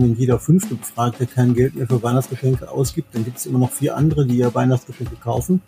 wenn jeder fünfte Befragte kein Geld mehr für Weihnachtsgeschenke ausgibt, dann gibt es immer noch vier andere, die ja Weihnachtsgeschenke kaufen.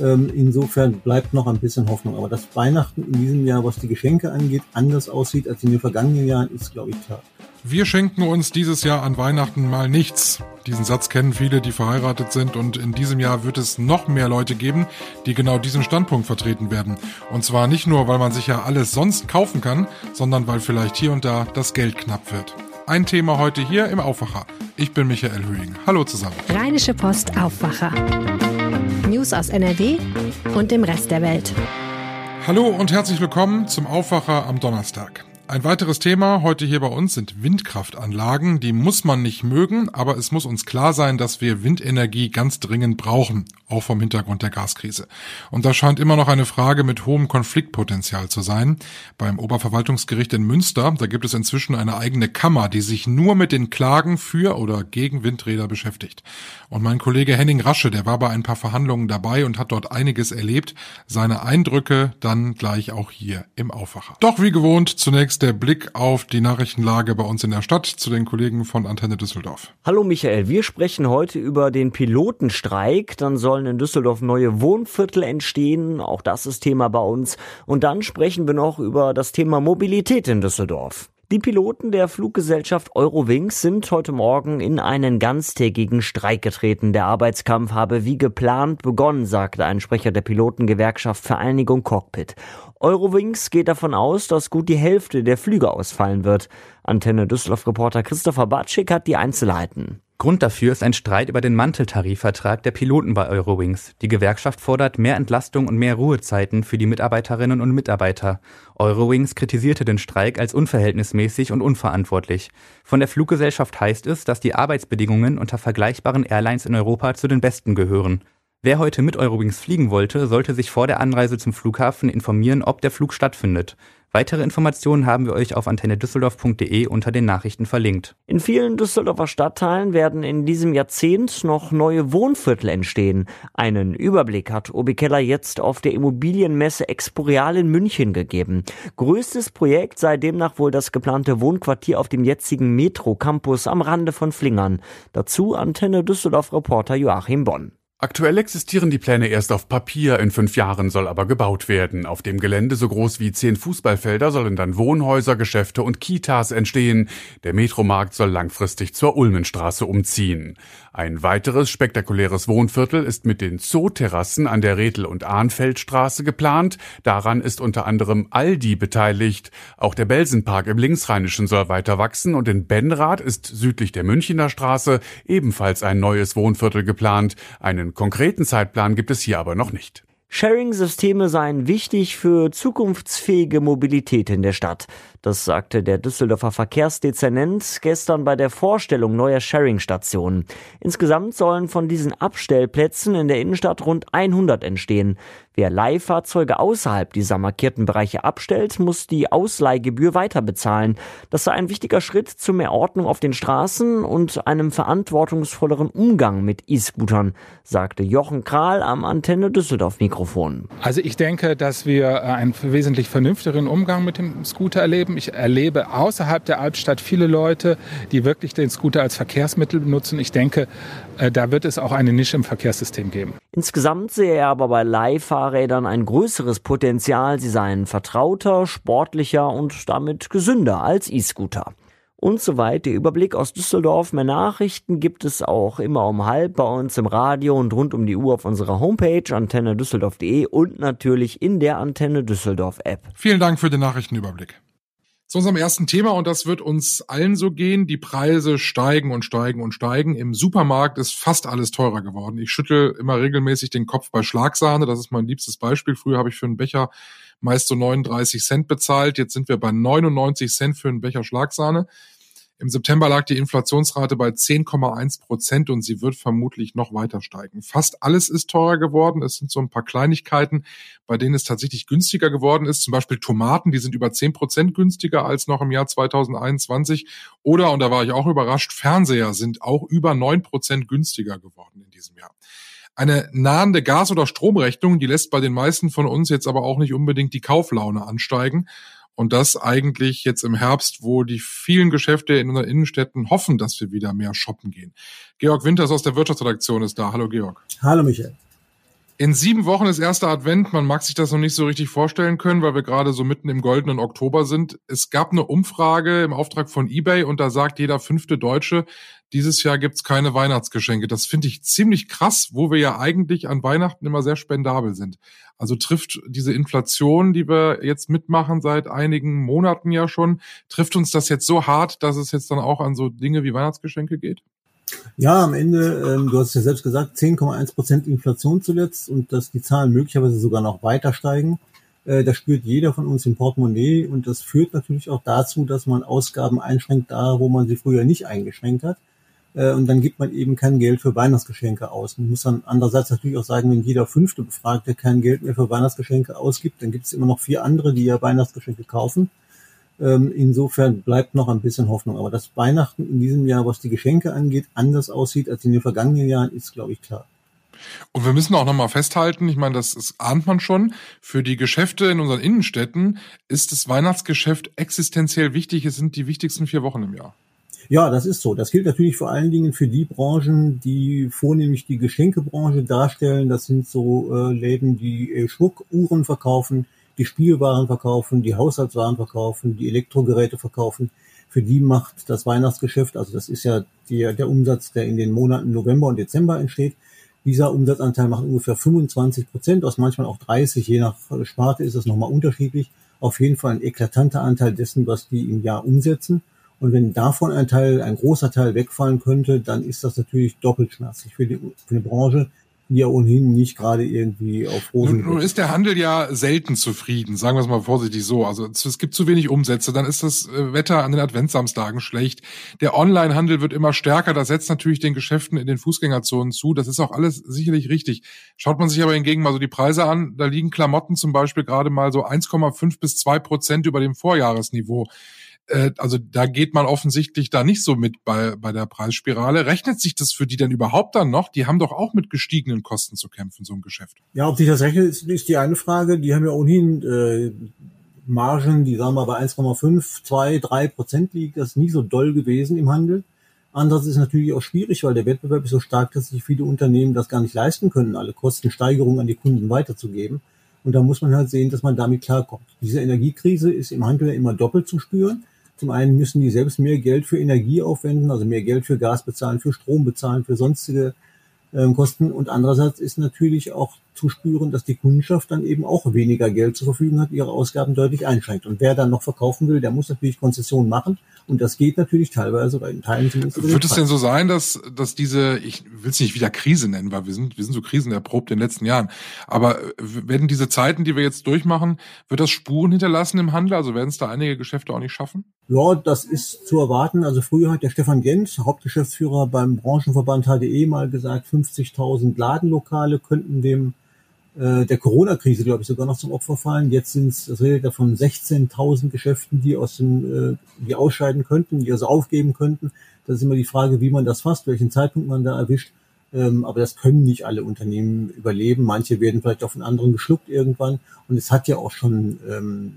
Ähm, insofern bleibt noch ein bisschen Hoffnung. Aber dass Weihnachten in diesem Jahr, was die Geschenke angeht, anders aussieht als in den vergangenen Jahren, ist, glaube ich, klar. Wir schenken uns dieses Jahr an Weihnachten mal nichts. Diesen Satz kennen viele, die verheiratet sind und in diesem Jahr wird es noch mehr Leute geben, die genau diesen Standpunkt vertreten werden. Und zwar nicht nur, weil man sich ja alles sonst kaufen kann, sondern weil vielleicht hier und da das Geld knapp wird. Ein Thema heute hier im Aufwacher. Ich bin Michael Höhing. Hallo zusammen. Rheinische Post Aufwacher. News aus NRW und dem Rest der Welt. Hallo und herzlich willkommen zum Aufwacher am Donnerstag. Ein weiteres Thema heute hier bei uns sind Windkraftanlagen. Die muss man nicht mögen, aber es muss uns klar sein, dass wir Windenergie ganz dringend brauchen, auch vom Hintergrund der Gaskrise. Und das scheint immer noch eine Frage mit hohem Konfliktpotenzial zu sein. Beim Oberverwaltungsgericht in Münster, da gibt es inzwischen eine eigene Kammer, die sich nur mit den Klagen für oder gegen Windräder beschäftigt. Und mein Kollege Henning Rasche, der war bei ein paar Verhandlungen dabei und hat dort einiges erlebt. Seine Eindrücke dann gleich auch hier im Aufwacher. Doch wie gewohnt zunächst der Blick auf die Nachrichtenlage bei uns in der Stadt zu den Kollegen von Antenne Düsseldorf. Hallo Michael, wir sprechen heute über den Pilotenstreik. Dann sollen in Düsseldorf neue Wohnviertel entstehen. Auch das ist Thema bei uns. Und dann sprechen wir noch über das Thema Mobilität in Düsseldorf. Die Piloten der Fluggesellschaft Eurowings sind heute Morgen in einen ganztägigen Streik getreten. Der Arbeitskampf habe wie geplant begonnen, sagte ein Sprecher der Pilotengewerkschaft Vereinigung Cockpit. Eurowings geht davon aus, dass gut die Hälfte der Flüge ausfallen wird. Antenne Düsseldorf-Reporter Christopher Batschik hat die Einzelheiten. Grund dafür ist ein Streit über den Manteltarifvertrag der Piloten bei Eurowings. Die Gewerkschaft fordert mehr Entlastung und mehr Ruhezeiten für die Mitarbeiterinnen und Mitarbeiter. Eurowings kritisierte den Streik als unverhältnismäßig und unverantwortlich. Von der Fluggesellschaft heißt es, dass die Arbeitsbedingungen unter vergleichbaren Airlines in Europa zu den besten gehören. Wer heute mit Eurowings fliegen wollte, sollte sich vor der Anreise zum Flughafen informieren, ob der Flug stattfindet. Weitere Informationen haben wir euch auf antennedüsseldorf.de unter den Nachrichten verlinkt. In vielen Düsseldorfer Stadtteilen werden in diesem Jahrzehnt noch neue Wohnviertel entstehen. Einen Überblick hat Obi Keller jetzt auf der Immobilienmesse Exporeal in München gegeben. Größtes Projekt sei demnach wohl das geplante Wohnquartier auf dem jetzigen Metro Campus am Rande von Flingern. Dazu Antenne Düsseldorf Reporter Joachim Bonn. Aktuell existieren die Pläne erst auf Papier, in fünf Jahren soll aber gebaut werden. Auf dem Gelände so groß wie zehn Fußballfelder sollen dann Wohnhäuser, Geschäfte und Kitas entstehen. Der Metromarkt soll langfristig zur Ulmenstraße umziehen. Ein weiteres spektakuläres Wohnviertel ist mit den Zooterrassen an der Redl- und Ahnfeldstraße geplant. Daran ist unter anderem Aldi beteiligt. Auch der Belsenpark im Linksrheinischen soll weiter wachsen und in Benrath ist südlich der Münchner Straße ebenfalls ein neues Wohnviertel geplant. Einen einen konkreten Zeitplan gibt es hier aber noch nicht. Sharing-Systeme seien wichtig für zukunftsfähige Mobilität in der Stadt. Das sagte der Düsseldorfer Verkehrsdezernent gestern bei der Vorstellung neuer Sharing-Stationen. Insgesamt sollen von diesen Abstellplätzen in der Innenstadt rund 100 entstehen. Wer Leihfahrzeuge außerhalb dieser markierten Bereiche abstellt, muss die Ausleihgebühr weiter bezahlen. Das sei ein wichtiger Schritt zu mehr Ordnung auf den Straßen und einem verantwortungsvolleren Umgang mit E-Scootern, sagte Jochen Kral am Antenne Düsseldorf Mikrofon. Also ich denke, dass wir einen wesentlich vernünftigeren Umgang mit dem Scooter erleben erleben. Ich erlebe außerhalb der Albstadt viele Leute, die wirklich den Scooter als Verkehrsmittel benutzen. Ich denke, äh, da wird es auch eine Nische im Verkehrssystem geben. Insgesamt sehe er aber bei Leihfahrrädern ein größeres Potenzial. Sie seien vertrauter, sportlicher und damit gesünder als E-Scooter und so weiter. Der Überblick aus Düsseldorf. Mehr Nachrichten gibt es auch immer um halb bei uns im Radio und rund um die Uhr auf unserer Homepage antennedüsseldorf.de und natürlich in der Antenne Düsseldorf App. Vielen Dank für den Nachrichtenüberblick. Zu unserem ersten Thema, und das wird uns allen so gehen, die Preise steigen und steigen und steigen. Im Supermarkt ist fast alles teurer geworden. Ich schüttel immer regelmäßig den Kopf bei Schlagsahne, das ist mein liebstes Beispiel. Früher habe ich für einen Becher meist so 39 Cent bezahlt, jetzt sind wir bei 99 Cent für einen Becher Schlagsahne. Im September lag die Inflationsrate bei 10,1 Prozent und sie wird vermutlich noch weiter steigen. Fast alles ist teurer geworden. Es sind so ein paar Kleinigkeiten, bei denen es tatsächlich günstiger geworden ist. Zum Beispiel Tomaten, die sind über 10 Prozent günstiger als noch im Jahr 2021. Oder, und da war ich auch überrascht, Fernseher sind auch über 9 Prozent günstiger geworden in diesem Jahr. Eine nahende Gas- oder Stromrechnung, die lässt bei den meisten von uns jetzt aber auch nicht unbedingt die Kauflaune ansteigen. Und das eigentlich jetzt im Herbst, wo die vielen Geschäfte in unseren Innenstädten hoffen, dass wir wieder mehr shoppen gehen. Georg Winters aus der Wirtschaftsredaktion ist da. Hallo Georg. Hallo Michael. In sieben Wochen ist erster Advent. Man mag sich das noch nicht so richtig vorstellen können, weil wir gerade so mitten im goldenen Oktober sind. Es gab eine Umfrage im Auftrag von eBay und da sagt jeder fünfte Deutsche, dieses Jahr gibt's keine Weihnachtsgeschenke. Das finde ich ziemlich krass, wo wir ja eigentlich an Weihnachten immer sehr spendabel sind. Also trifft diese Inflation, die wir jetzt mitmachen seit einigen Monaten ja schon, trifft uns das jetzt so hart, dass es jetzt dann auch an so Dinge wie Weihnachtsgeschenke geht? Ja, am Ende, ähm, du hast ja selbst gesagt, 10,1 Prozent Inflation zuletzt und dass die Zahlen möglicherweise sogar noch weiter steigen. Äh, das spürt jeder von uns im Portemonnaie und das führt natürlich auch dazu, dass man Ausgaben einschränkt da, wo man sie früher nicht eingeschränkt hat. Äh, und dann gibt man eben kein Geld für Weihnachtsgeschenke aus. Man muss dann andererseits natürlich auch sagen, wenn jeder fünfte Befragte kein Geld mehr für Weihnachtsgeschenke ausgibt, dann gibt es immer noch vier andere, die ja Weihnachtsgeschenke kaufen. Ähm, insofern bleibt noch ein bisschen Hoffnung. Aber dass Weihnachten in diesem Jahr, was die Geschenke angeht, anders aussieht als in den vergangenen Jahren, ist, glaube ich, klar. Und wir müssen auch nochmal festhalten, ich meine, das, das ahnt man schon, für die Geschäfte in unseren Innenstädten ist das Weihnachtsgeschäft existenziell wichtig. Es sind die wichtigsten vier Wochen im Jahr. Ja, das ist so. Das gilt natürlich vor allen Dingen für die Branchen, die vornehmlich die Geschenkebranche darstellen. Das sind so äh, Läden, die äh, Schmuckuhren verkaufen, die Spielwaren verkaufen, die Haushaltswaren verkaufen, die Elektrogeräte verkaufen. Für die macht das Weihnachtsgeschäft, also das ist ja die, der Umsatz, der in den Monaten November und Dezember entsteht. Dieser Umsatzanteil macht ungefähr 25 Prozent, aus manchmal auch 30, je nach Sparte ist das nochmal unterschiedlich. Auf jeden Fall ein eklatanter Anteil dessen, was die im Jahr umsetzen. Und wenn davon ein Teil, ein großer Teil wegfallen könnte, dann ist das natürlich doppelt schmerzlich für die, für die Branche, ja ohnehin nicht gerade irgendwie auf Rosen. Nun, nun ist der Handel ja selten zufrieden, sagen wir es mal vorsichtig so. Also es gibt zu wenig Umsätze, dann ist das äh, Wetter an den Adventsamstagen schlecht. Der Onlinehandel wird immer stärker, das setzt natürlich den Geschäften in den Fußgängerzonen zu. Das ist auch alles sicherlich richtig. Schaut man sich aber hingegen mal so die Preise an, da liegen Klamotten zum Beispiel gerade mal so 1,5 bis 2 Prozent über dem Vorjahresniveau. Äh, also da geht man offensichtlich da nicht so mit bei, bei der Preisspirale. Rechnet sich das für die denn überhaupt dann noch? Die haben doch auch mit gestiegenen Kosten zu kämpfen, so ein Geschäft. Ja, ob sich das rechnet, ist, ist die eine Frage. Die haben ja ohnehin äh, Margen, die sagen wir bei 1,5, 2, 3 Prozent liegt. Das ist nie so doll gewesen im Handel. Andererseits ist natürlich auch schwierig, weil der Wettbewerb ist so stark, dass sich viele Unternehmen das gar nicht leisten können, alle Kostensteigerungen an die Kunden weiterzugeben. Und da muss man halt sehen, dass man damit klarkommt. Diese Energiekrise ist im Handel ja immer doppelt zu spüren. Zum einen müssen die selbst mehr Geld für Energie aufwenden, also mehr Geld für Gas bezahlen, für Strom bezahlen, für sonstige äh, Kosten. Und andererseits ist natürlich auch zu spüren, dass die Kundschaft dann eben auch weniger Geld zur Verfügung hat, ihre Ausgaben deutlich einschränkt. Und wer dann noch verkaufen will, der muss natürlich Konzessionen machen. Und das geht natürlich teilweise bei den Teilen zumindest. Wird es denn so sein, dass, dass diese, ich will es nicht wieder Krise nennen, weil wir sind, wir sind so krisenerprobt in den letzten Jahren. Aber werden diese Zeiten, die wir jetzt durchmachen, wird das Spuren hinterlassen im Handel? Also werden es da einige Geschäfte auch nicht schaffen? Ja, das ist zu erwarten. Also früher hat der Stefan Gent, Hauptgeschäftsführer beim Branchenverband HDE, mal gesagt, 50.000 Ladenlokale könnten dem äh, der Corona-Krise, glaube ich, sogar noch zum Opfer fallen. Jetzt sind es, das redet ja von 16.000 Geschäften, die aus dem, äh, die ausscheiden könnten, die also aufgeben könnten. Das ist immer die Frage, wie man das fasst, welchen Zeitpunkt man da erwischt. Ähm, aber das können nicht alle Unternehmen überleben. Manche werden vielleicht auch von anderen geschluckt irgendwann. Und es hat ja auch schon ähm,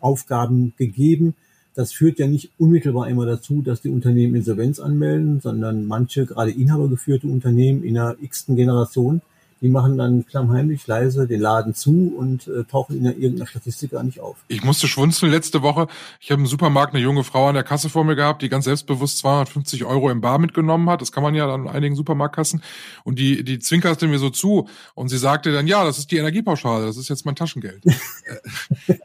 Aufgaben gegeben. Das führt ja nicht unmittelbar immer dazu, dass die Unternehmen Insolvenz anmelden, sondern manche, gerade inhabergeführte Unternehmen in der x-ten Generation, die machen dann klammheimlich leise den Laden zu und äh, tauchen in irgendeiner Statistik gar nicht auf. Ich musste schwunzeln letzte Woche. Ich habe im Supermarkt eine junge Frau an der Kasse vor mir gehabt, die ganz selbstbewusst 250 Euro im Bar mitgenommen hat. Das kann man ja an einigen Supermarktkassen. Und die, die zwinkerte mir so zu und sie sagte dann, ja, das ist die Energiepauschale, das ist jetzt mein Taschengeld.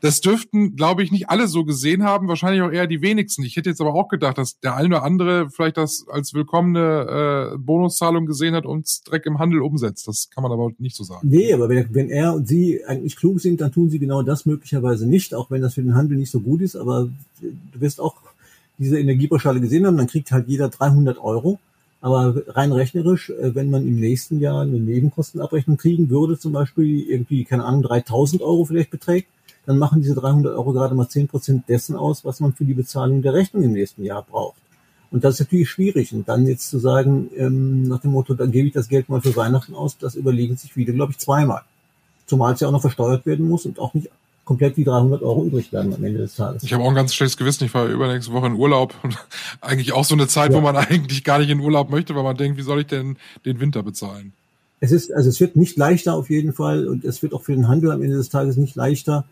Das dürften, glaube ich, nicht alle so gesehen haben, wahrscheinlich auch eher die wenigsten. Ich hätte jetzt aber auch gedacht, dass der eine oder andere vielleicht das als willkommene äh, Bonuszahlung gesehen hat und Dreck im Handel umsetzt. Das kann man aber nicht so sagen. Nee, aber wenn, wenn er und sie eigentlich klug sind, dann tun sie genau das möglicherweise nicht, auch wenn das für den Handel nicht so gut ist. Aber du wirst auch diese Energiepauschale gesehen haben, dann kriegt halt jeder 300 Euro. Aber rein rechnerisch, äh, wenn man im nächsten Jahr eine Nebenkostenabrechnung kriegen würde, zum Beispiel irgendwie, keine Ahnung, 3000 Euro vielleicht beträgt, dann machen diese 300 Euro gerade mal 10 Prozent dessen aus, was man für die Bezahlung der Rechnung im nächsten Jahr braucht. Und das ist natürlich schwierig. Und dann jetzt zu sagen, ähm, nach dem Motto, dann gebe ich das Geld mal für Weihnachten aus, das überlegen sich viele, glaube ich, zweimal. Zumal es ja auch noch versteuert werden muss und auch nicht komplett die 300 Euro übrig bleiben am Ende des Tages. Ich habe auch ein ganz schlechtes Gewissen. Ich war übernächste Woche in Urlaub. eigentlich auch so eine Zeit, ja. wo man eigentlich gar nicht in Urlaub möchte, weil man denkt, wie soll ich denn den Winter bezahlen? Es ist, also es wird nicht leichter auf jeden Fall und es wird auch für den Handel am Ende des Tages nicht leichter.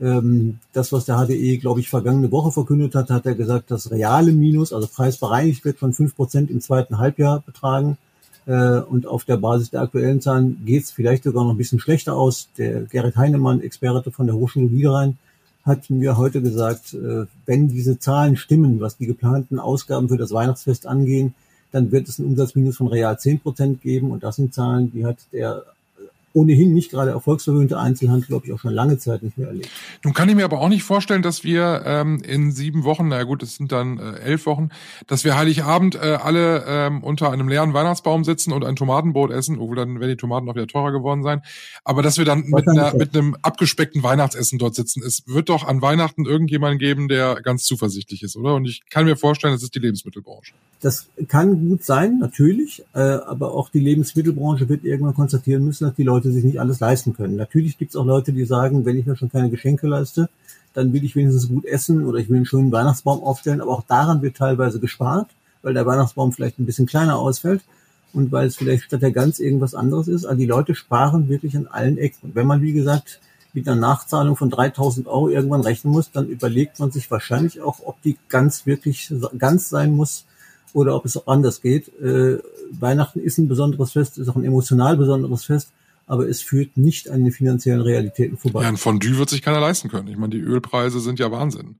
Ähm, das, was der HDE, glaube ich, vergangene Woche verkündet hat, hat er gesagt, das reale Minus, also preisbereinigt wird von fünf Prozent im zweiten Halbjahr betragen. Äh, und auf der Basis der aktuellen Zahlen geht es vielleicht sogar noch ein bisschen schlechter aus. Der Gerrit Heinemann, Experte von der Hochschule Niederrhein, hat mir heute gesagt, äh, wenn diese Zahlen stimmen, was die geplanten Ausgaben für das Weihnachtsfest angehen, dann wird es ein Umsatzminus von real zehn Prozent geben. Und das sind Zahlen, die hat der ohnehin nicht gerade erfolgsverwöhnte Einzelhandel, glaube ich, auch schon lange Zeit nicht mehr erlebt. Nun kann ich mir aber auch nicht vorstellen, dass wir ähm, in sieben Wochen, na gut, es sind dann äh, elf Wochen, dass wir Heiligabend äh, alle ähm, unter einem leeren Weihnachtsbaum sitzen und ein Tomatenbrot essen, obwohl dann werden die Tomaten auch wieder teurer geworden sein, aber dass wir dann mit, einer, mit einem abgespeckten Weihnachtsessen dort sitzen. Es wird doch an Weihnachten irgendjemanden geben, der ganz zuversichtlich ist, oder? Und ich kann mir vorstellen, es ist die Lebensmittelbranche. Das kann gut sein, natürlich, äh, aber auch die Lebensmittelbranche wird irgendwann konstatieren müssen, dass die Leute sich nicht alles leisten können. Natürlich gibt es auch Leute, die sagen, wenn ich mir schon keine Geschenke leiste, dann will ich wenigstens gut essen oder ich will einen schönen Weihnachtsbaum aufstellen, aber auch daran wird teilweise gespart, weil der Weihnachtsbaum vielleicht ein bisschen kleiner ausfällt und weil es vielleicht statt der Gans irgendwas anderes ist. Also die Leute sparen wirklich an allen Ecken. Und wenn man, wie gesagt, mit einer Nachzahlung von 3000 Euro irgendwann rechnen muss, dann überlegt man sich wahrscheinlich auch, ob die Gans wirklich ganz sein muss, oder ob es anders geht. Äh, Weihnachten ist ein besonderes Fest, ist auch ein emotional besonderes Fest, aber es führt nicht an den finanziellen Realitäten vorbei. Ja, ein Fondue wird sich keiner leisten können. Ich meine, die Ölpreise sind ja Wahnsinn.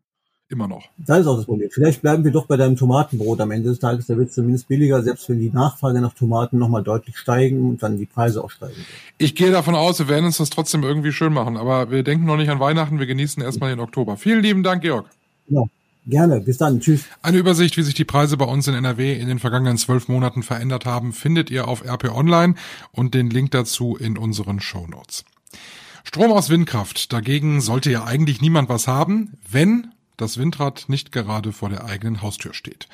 Immer noch. Das ist auch das Problem. Vielleicht bleiben wir doch bei deinem Tomatenbrot am Ende des Tages. Da wird es zumindest billiger, selbst wenn die Nachfrage nach Tomaten nochmal deutlich steigen und dann die Preise auch steigen. Ich gehe davon aus, wir werden uns das trotzdem irgendwie schön machen. Aber wir denken noch nicht an Weihnachten. Wir genießen erstmal den Oktober. Vielen lieben Dank, Georg. Genau. Gerne, bis dann, tschüss. Eine Übersicht, wie sich die Preise bei uns in NRW in den vergangenen zwölf Monaten verändert haben, findet ihr auf RP Online und den Link dazu in unseren Show. Strom aus Windkraft. Dagegen sollte ja eigentlich niemand was haben, wenn das Windrad nicht gerade vor der eigenen Haustür steht.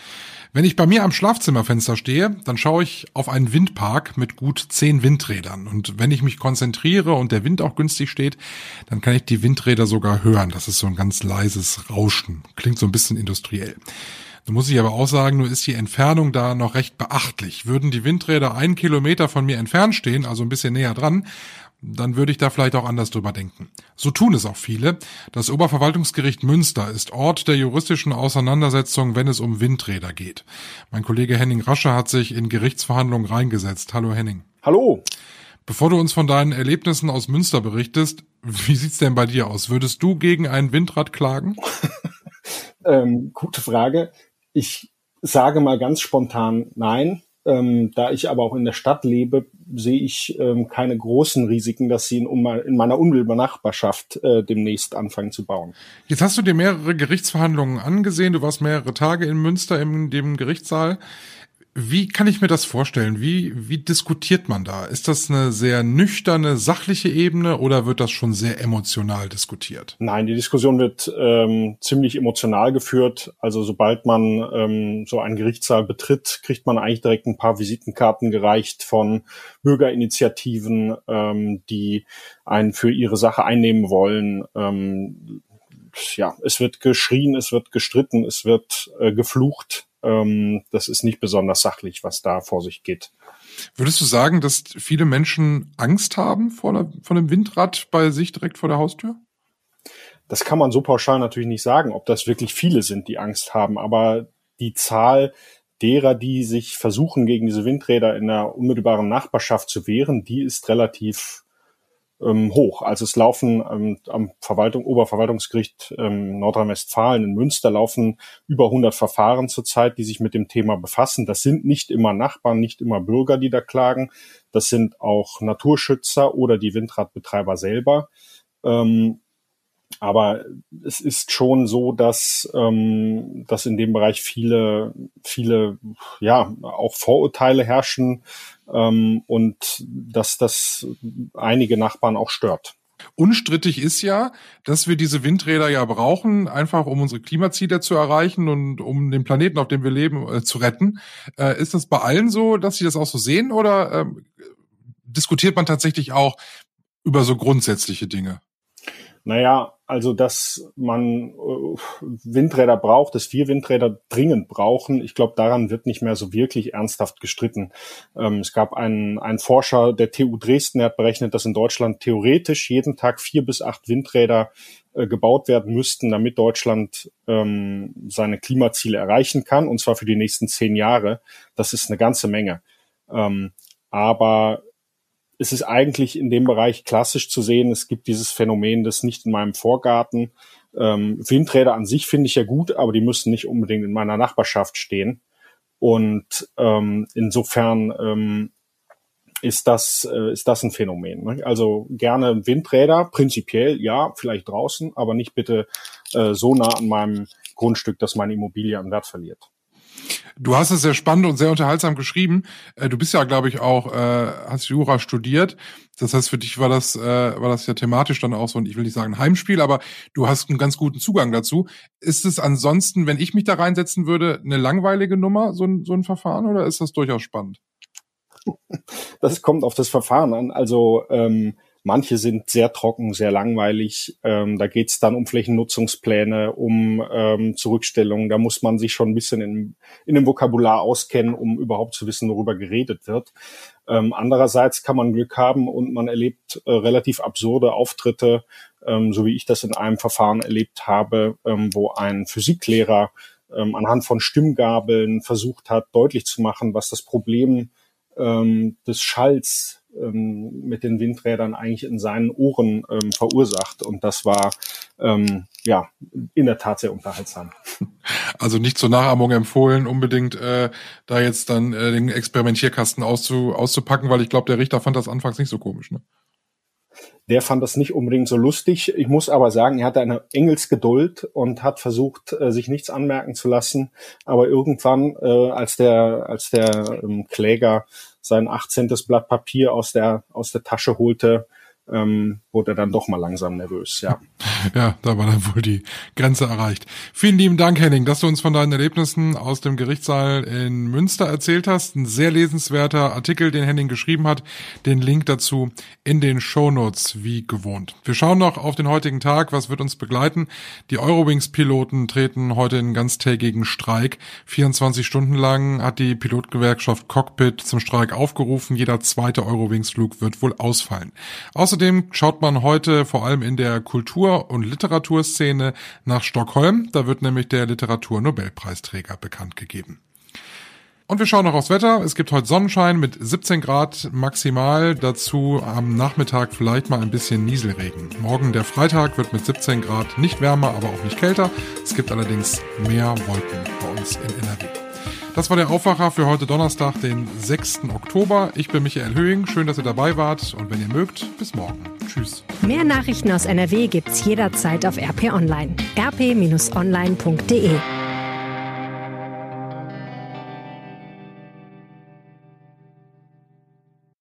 Wenn ich bei mir am Schlafzimmerfenster stehe, dann schaue ich auf einen Windpark mit gut zehn Windrädern. Und wenn ich mich konzentriere und der Wind auch günstig steht, dann kann ich die Windräder sogar hören. Das ist so ein ganz leises Rauschen. Klingt so ein bisschen industriell. Da muss ich aber auch sagen, nur ist die Entfernung da noch recht beachtlich. Würden die Windräder einen Kilometer von mir entfernt stehen, also ein bisschen näher dran, dann würde ich da vielleicht auch anders drüber denken. So tun es auch viele. Das Oberverwaltungsgericht Münster ist Ort der juristischen Auseinandersetzung, wenn es um Windräder geht. Mein Kollege Henning Rasche hat sich in Gerichtsverhandlungen reingesetzt. Hallo Henning. Hallo. Bevor du uns von deinen Erlebnissen aus Münster berichtest, wie sieht's denn bei dir aus? Würdest du gegen ein Windrad klagen? ähm, gute Frage. Ich sage mal ganz spontan nein. Ähm, da ich aber auch in der Stadt lebe, sehe ich ähm, keine großen Risiken, dass sie in, in meiner unmittelbaren Nachbarschaft äh, demnächst anfangen zu bauen. Jetzt hast du dir mehrere Gerichtsverhandlungen angesehen. Du warst mehrere Tage in Münster in dem Gerichtssaal. Wie kann ich mir das vorstellen? Wie, wie diskutiert man da? Ist das eine sehr nüchterne, sachliche Ebene oder wird das schon sehr emotional diskutiert? Nein, die Diskussion wird ähm, ziemlich emotional geführt. Also sobald man ähm, so einen Gerichtssaal betritt, kriegt man eigentlich direkt ein paar Visitenkarten gereicht von Bürgerinitiativen, ähm, die einen für ihre Sache einnehmen wollen. Ähm, ja, es wird geschrien, es wird gestritten, es wird äh, geflucht ähm, das ist nicht besonders sachlich, was da vor sich geht. Würdest du sagen, dass viele Menschen Angst haben vor, der, vor dem Windrad bei sich direkt vor der Haustür? Das kann man so pauschal natürlich nicht sagen, ob das wirklich viele sind, die Angst haben, aber die Zahl derer, die sich versuchen, gegen diese Windräder in der unmittelbaren Nachbarschaft zu wehren, die ist relativ ähm, hoch. Also es laufen ähm, am Verwaltung, Oberverwaltungsgericht ähm, Nordrhein-Westfalen in Münster laufen über 100 Verfahren zurzeit, die sich mit dem Thema befassen. Das sind nicht immer Nachbarn, nicht immer Bürger, die da klagen. Das sind auch Naturschützer oder die Windradbetreiber selber. Ähm, aber es ist schon so, dass, ähm, dass in dem Bereich viele, viele, ja, auch Vorurteile herrschen ähm, und dass das einige Nachbarn auch stört. Unstrittig ist ja, dass wir diese Windräder ja brauchen, einfach um unsere Klimaziele zu erreichen und um den Planeten, auf dem wir leben, äh, zu retten. Äh, ist das bei allen so, dass sie das auch so sehen oder äh, diskutiert man tatsächlich auch über so grundsätzliche Dinge? Naja, also, dass man äh, Windräder braucht, dass wir Windräder dringend brauchen, ich glaube, daran wird nicht mehr so wirklich ernsthaft gestritten. Ähm, es gab einen, einen Forscher der TU Dresden, der hat berechnet, dass in Deutschland theoretisch jeden Tag vier bis acht Windräder äh, gebaut werden müssten, damit Deutschland ähm, seine Klimaziele erreichen kann, und zwar für die nächsten zehn Jahre. Das ist eine ganze Menge. Ähm, aber es ist eigentlich in dem Bereich klassisch zu sehen, es gibt dieses Phänomen das nicht in meinem Vorgarten. Ähm, Windräder an sich finde ich ja gut, aber die müssen nicht unbedingt in meiner Nachbarschaft stehen. Und ähm, insofern ähm, ist das, äh, ist das ein Phänomen. Ne? Also gerne Windräder, prinzipiell ja, vielleicht draußen, aber nicht bitte äh, so nah an meinem Grundstück, dass meine Immobilie an Wert verliert. Du hast es sehr spannend und sehr unterhaltsam geschrieben. Äh, du bist ja, glaube ich, auch, äh, hast Jura studiert. Das heißt, für dich war das, äh, war das ja thematisch dann auch so ein, ich will nicht sagen Heimspiel, aber du hast einen ganz guten Zugang dazu. Ist es ansonsten, wenn ich mich da reinsetzen würde, eine langweilige Nummer, so ein, so ein Verfahren, oder ist das durchaus spannend? Das kommt auf das Verfahren an. Also ähm, Manche sind sehr trocken, sehr langweilig. Ähm, da geht es dann um Flächennutzungspläne, um ähm, Zurückstellungen. Da muss man sich schon ein bisschen in, in dem Vokabular auskennen, um überhaupt zu wissen, worüber geredet wird. Ähm, andererseits kann man Glück haben und man erlebt äh, relativ absurde Auftritte, ähm, so wie ich das in einem Verfahren erlebt habe, ähm, wo ein Physiklehrer ähm, anhand von Stimmgabeln versucht hat, deutlich zu machen, was das Problem ähm, des Schalls ähm, mit den Windrädern eigentlich in seinen Ohren ähm, verursacht. Und das war ähm, ja in der Tat sehr unterhaltsam. Also nicht zur Nachahmung empfohlen, unbedingt äh, da jetzt dann äh, den Experimentierkasten auszu, auszupacken, weil ich glaube, der Richter fand das anfangs nicht so komisch. Ne? Der fand das nicht unbedingt so lustig. Ich muss aber sagen, er hatte eine Engelsgeduld und hat versucht, äh, sich nichts anmerken zu lassen. Aber irgendwann, äh, als der, als der ähm, Kläger sein 18. Blatt Papier aus der, aus der Tasche holte, ähm, wurde er dann doch mal langsam nervös, ja. Ja, da war dann wohl die Grenze erreicht. Vielen lieben Dank, Henning, dass du uns von deinen Erlebnissen aus dem Gerichtssaal in Münster erzählt hast. Ein sehr lesenswerter Artikel, den Henning geschrieben hat. Den Link dazu in den Shownotes, wie gewohnt. Wir schauen noch auf den heutigen Tag. Was wird uns begleiten? Die Eurowings-Piloten treten heute in ganztägigen Streik. 24 Stunden lang hat die Pilotgewerkschaft Cockpit zum Streik aufgerufen. Jeder zweite Eurowings-Flug wird wohl ausfallen. Außerdem schaut man heute vor allem in der Kultur- und Literaturszene nach Stockholm. Da wird nämlich der Literaturnobelpreisträger bekannt gegeben. Und wir schauen noch aufs Wetter. Es gibt heute Sonnenschein mit 17 Grad maximal. Dazu am Nachmittag vielleicht mal ein bisschen Nieselregen. Morgen der Freitag wird mit 17 Grad nicht wärmer, aber auch nicht kälter. Es gibt allerdings mehr Wolken bei uns in NRW. Das war der Aufwacher für heute Donnerstag, den 6. Oktober. Ich bin Michael Höhing. Schön, dass ihr dabei wart. Und wenn ihr mögt, bis morgen. Tschüss. Mehr Nachrichten aus NRW gibt's jederzeit auf RP Online. rp-online.de